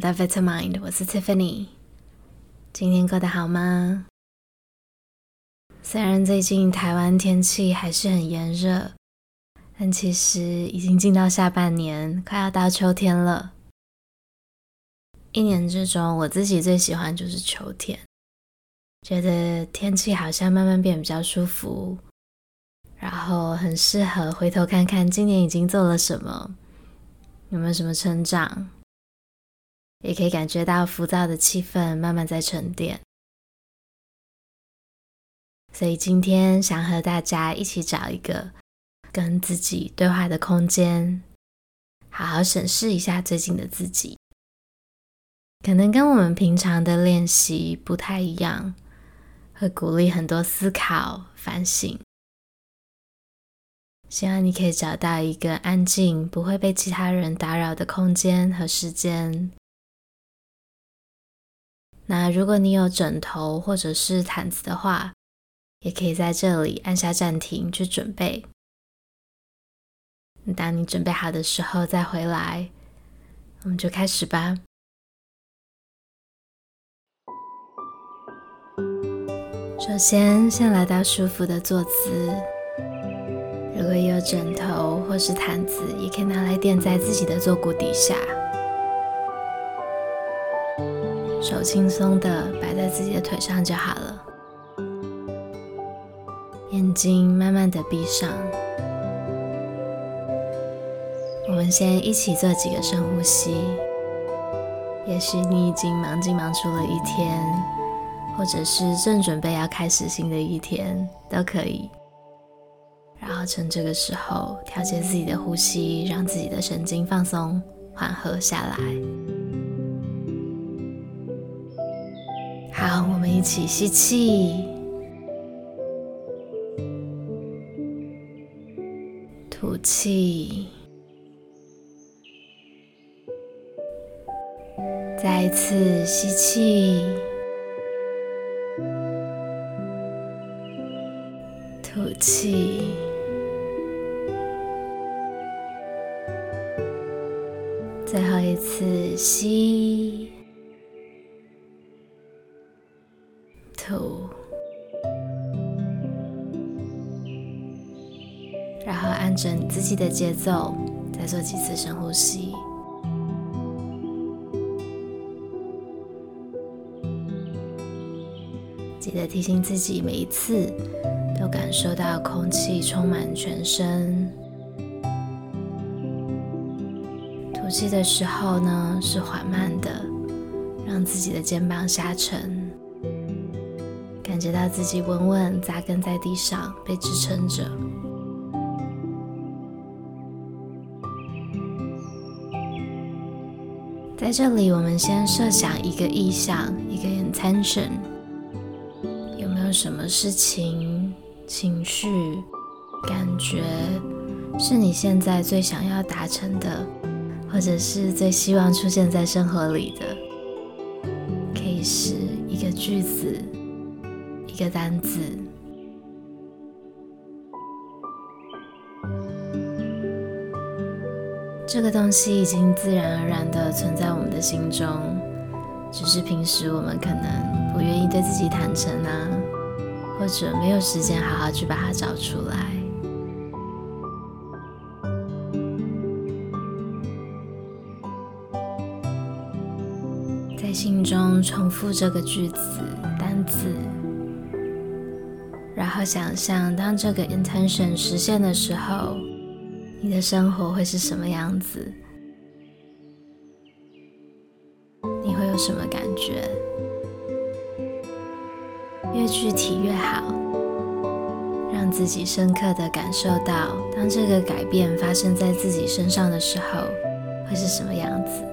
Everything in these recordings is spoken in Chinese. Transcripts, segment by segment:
回到 Vitamind，我是 Tiffany。今天过得好吗？虽然最近台湾天气还是很炎热，但其实已经进到下半年，快要到秋天了。一年之中，我自己最喜欢就是秋天，觉得天气好像慢慢变比较舒服，然后很适合回头看看今年已经做了什么，有没有什么成长。也可以感觉到浮躁的气氛慢慢在沉淀，所以今天想和大家一起找一个跟自己对话的空间，好好审视一下最近的自己。可能跟我们平常的练习不太一样，会鼓励很多思考、反省。希望你可以找到一个安静、不会被其他人打扰的空间和时间。那如果你有枕头或者是毯子的话，也可以在这里按下暂停去准备。当你准备好的时候再回来，我们就开始吧。首先，先来到舒服的坐姿。如果有枕头或是毯子，也可以拿来垫在自己的坐骨底下。手轻松的摆在自己的腿上就好了，眼睛慢慢的闭上。我们先一起做几个深呼吸。也许你已经忙进忙出了一天，或者是正准备要开始新的一天，都可以。然后趁这个时候调节自己的呼吸，让自己的神经放松、缓和下来。好，我们一起吸气，吐气，再一次吸气，吐气，最后一次吸。吐，然后按着你自己的节奏，再做几次深呼吸。记得提醒自己，每一次都感受到空气充满全身。吐气的时候呢，是缓慢的，让自己的肩膀下沉。感觉到自己稳稳扎根在地上，被支撑着。在这里，我们先设想一个意象，一个 intention。有没有什么事情、情绪、感觉，是你现在最想要达成的，或者是最希望出现在生活里的？可以是一个句子。一个单字，这个东西已经自然而然的存在我们的心中，只是平时我们可能不愿意对自己坦诚啊，或者没有时间好好去把它找出来，在心中重复这个句子、单字。然后想象，当这个 intention 实现的时候，你的生活会是什么样子？你会有什么感觉？越具体越好，让自己深刻的感受到，当这个改变发生在自己身上的时候，会是什么样子？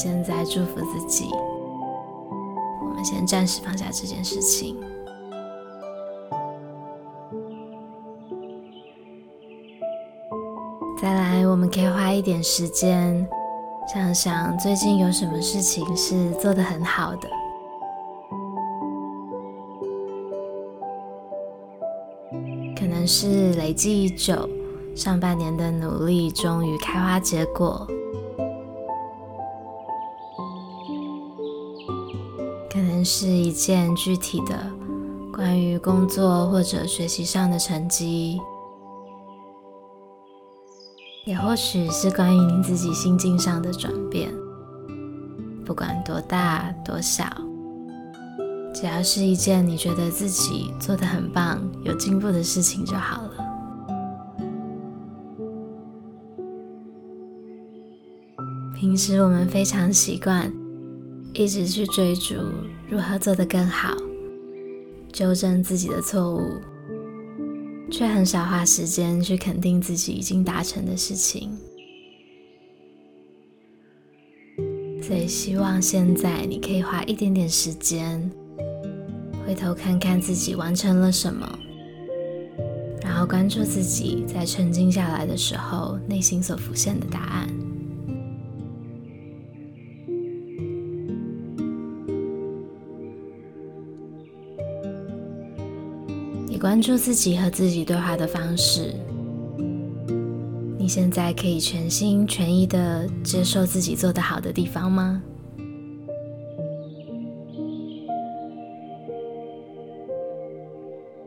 现在祝福自己，我们先暂时放下这件事情。再来，我们可以花一点时间，想想最近有什么事情是做得很好的，可能是累积已久，上半年的努力终于开花结果；是一件具体的关于工作或者学习上的成绩，也或许是关于你自己心境上的转变。不管多大多小，只要是一件你觉得自己做得很棒、有进步的事情就好了。平时我们非常习惯一直去追逐如何做得更好，纠正自己的错误，却很少花时间去肯定自己已经达成的事情。所以，希望现在你可以花一点点时间，回头看看自己完成了什么，然后关注自己在沉静下来的时候内心所浮现的答案。关注自己和自己对话的方式。你现在可以全心全意的接受自己做得好的地方吗？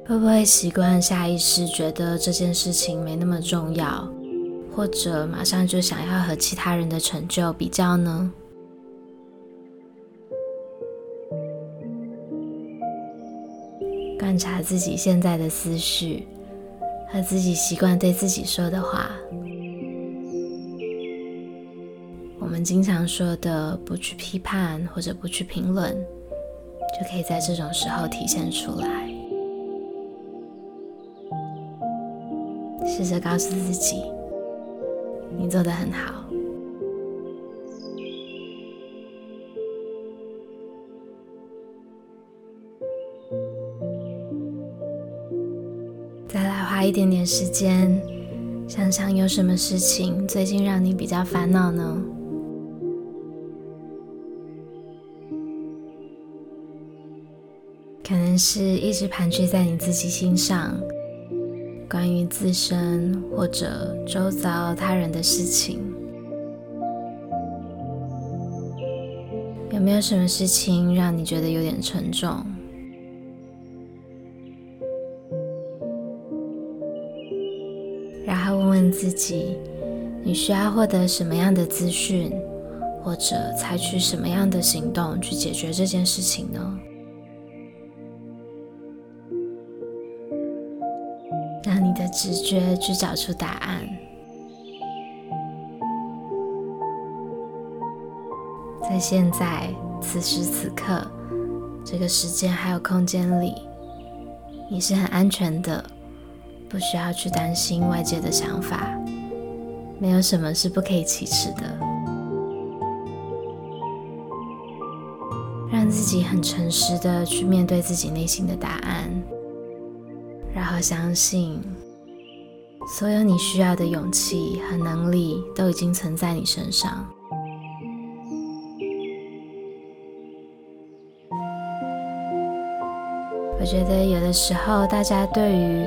会不会习惯下意识觉得这件事情没那么重要，或者马上就想要和其他人的成就比较呢？观察自己现在的思绪和自己习惯对自己说的话。我们经常说的不去批判或者不去评论，就可以在这种时候体现出来。试着告诉自己，你做的很好。花一点点时间，想想有什么事情最近让你比较烦恼呢？可能是一直盘踞在你自己心上，关于自身或者周遭他人的事情，有没有什么事情让你觉得有点沉重？然后问问自己，你需要获得什么样的资讯，或者采取什么样的行动去解决这件事情呢？让你的直觉去找出答案。在现在此时此刻这个时间还有空间里，你是很安全的，不需要去担心外界的想法，没有什么是不可以启齿的。让自己很诚实的去面对自己内心的答案。然后相信，所有你需要的勇气和能力都已经存在你身上。我觉得有的时候，大家对于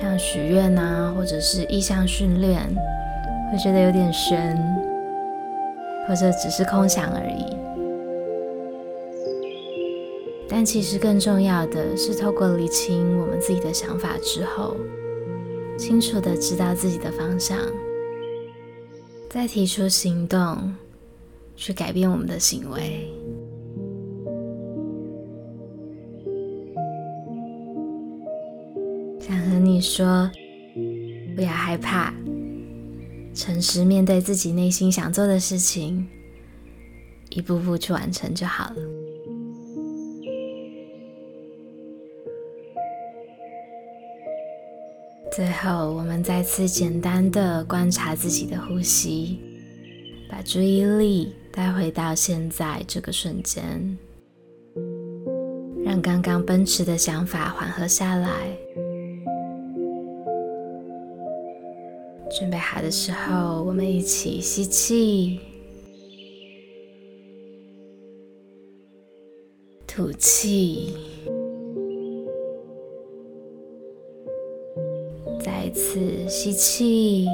像许愿啊，或者是意向训练，会觉得有点玄，或者只是空想而已。但其实更重要的是，透过理清我们自己的想法之后，清楚的知道自己的方向，再提出行动，去改变我们的行为。想和你说，不要害怕，诚实面对自己内心想做的事情，一步步去完成就好了。最后，我们再次简单的观察自己的呼吸，把注意力带回到现在这个瞬间，让刚刚奔驰的想法缓和下来。准备好的时候，我们一起吸气，吐气。一次吸气，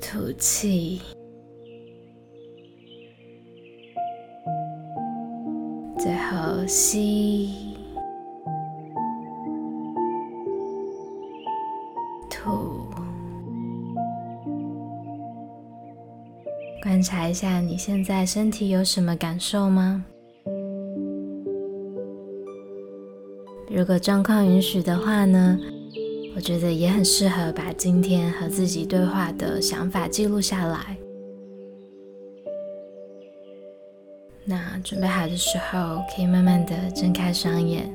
吐气，最后吸，吐。观察一下你现在身体有什么感受吗？如果状况允许的话呢，我觉得也很适合把今天和自己对话的想法记录下来。那准备好的时候，可以慢慢的睁开双眼。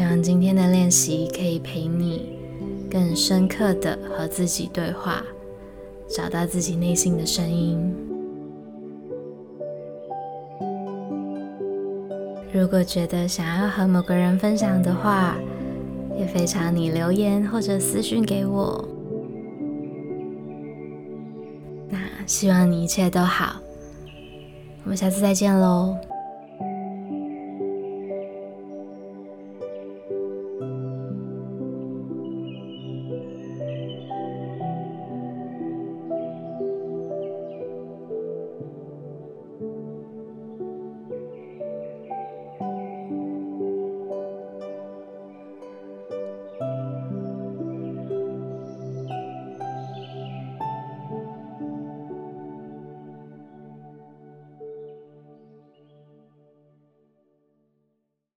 希望今天的练习可以陪你更深刻的和自己对话，找到自己内心的声音。如果觉得想要和某个人分享的话，也非常你留言或者私讯给我。那希望你一切都好，我们下次再见喽。